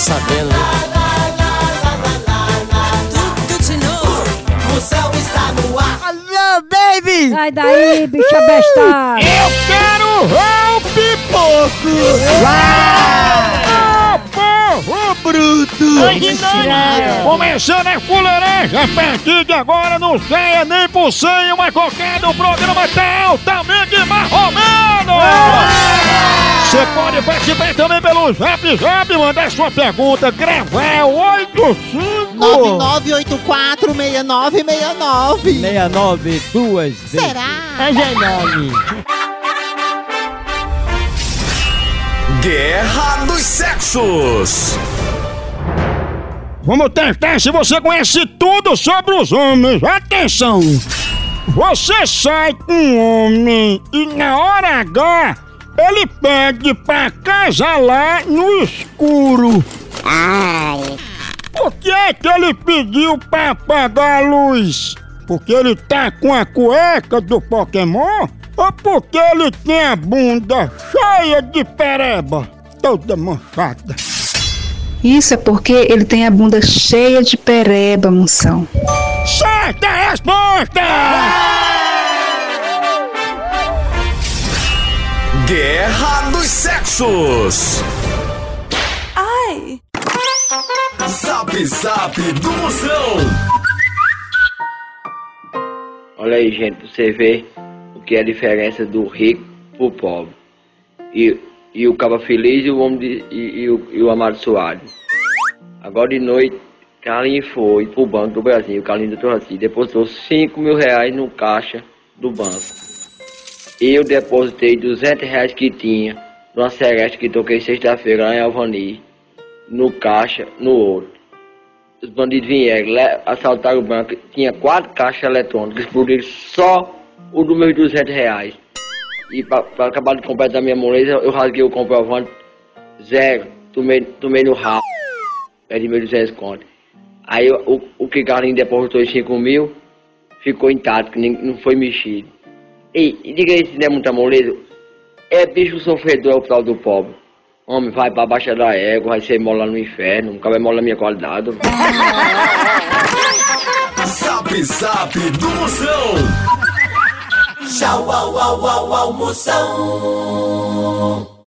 sabendo? Tudo de novo. O céu está no ar. Alô, baby! Sai daí, bicha besta! Eu quero o pipoco! Ô, povo bruto! Começando a fuleiragem, a partir de agora não saia nem por cem uma qualquer do programa tá altamente marromeno! Você pode participar também pelo Zap Zap, mandar sua pergunta, gravar 85 99846969. 69 duas vezes. Será? É nome. Guerra dos Sexos. Vamos testar se você conhece tudo sobre os homens. Atenção! Você sai com um homem e na hora H ele pede pra casalar no escuro. Ai! Por que é que ele pediu pra apagar a luz? Porque ele tá com a cueca do Pokémon? Ou porque ele tem a bunda cheia de pereba, toda manchada? Isso é porque ele tem a bunda cheia de pereba, moção. Certa resposta! Guerra dos Sexos. Ai. Zap Zap do Moção. Olha aí, gente, pra você ver o que é a diferença do rico pro pobre. E, e o Caba Feliz e o homem de, e, e o, e o Amado Soares. Agora de noite, Carlinhos foi pro Banco do Brasil, Carlinhos trouxe assim, depositou 5 mil reais no caixa do banco. Eu depositei 200 reais que tinha numa sereste que toquei sexta-feira lá em Alvani, no caixa, no outro. Os bandidos vieram, assaltaram o banco, tinha quatro caixas eletrônicas, explodiram só o dos meus 200 reais. E para acabar de completar minha moleza, eu rasguei o comprovante, zero, tomei, tomei no rabo, perdi meus 200 contos. Aí o, o que Carlinhos depositou em 5 mil, ficou intacto, não foi mexido. E, e diga aí se não é muita moleza, é bicho sofredor é o tal do pobre. Homem, vai pra baixa da égua, vai ser mola no inferno, nunca vai molar minha qualidade. Zap Zap do Moção. Tchau, au, au, au, au, moção.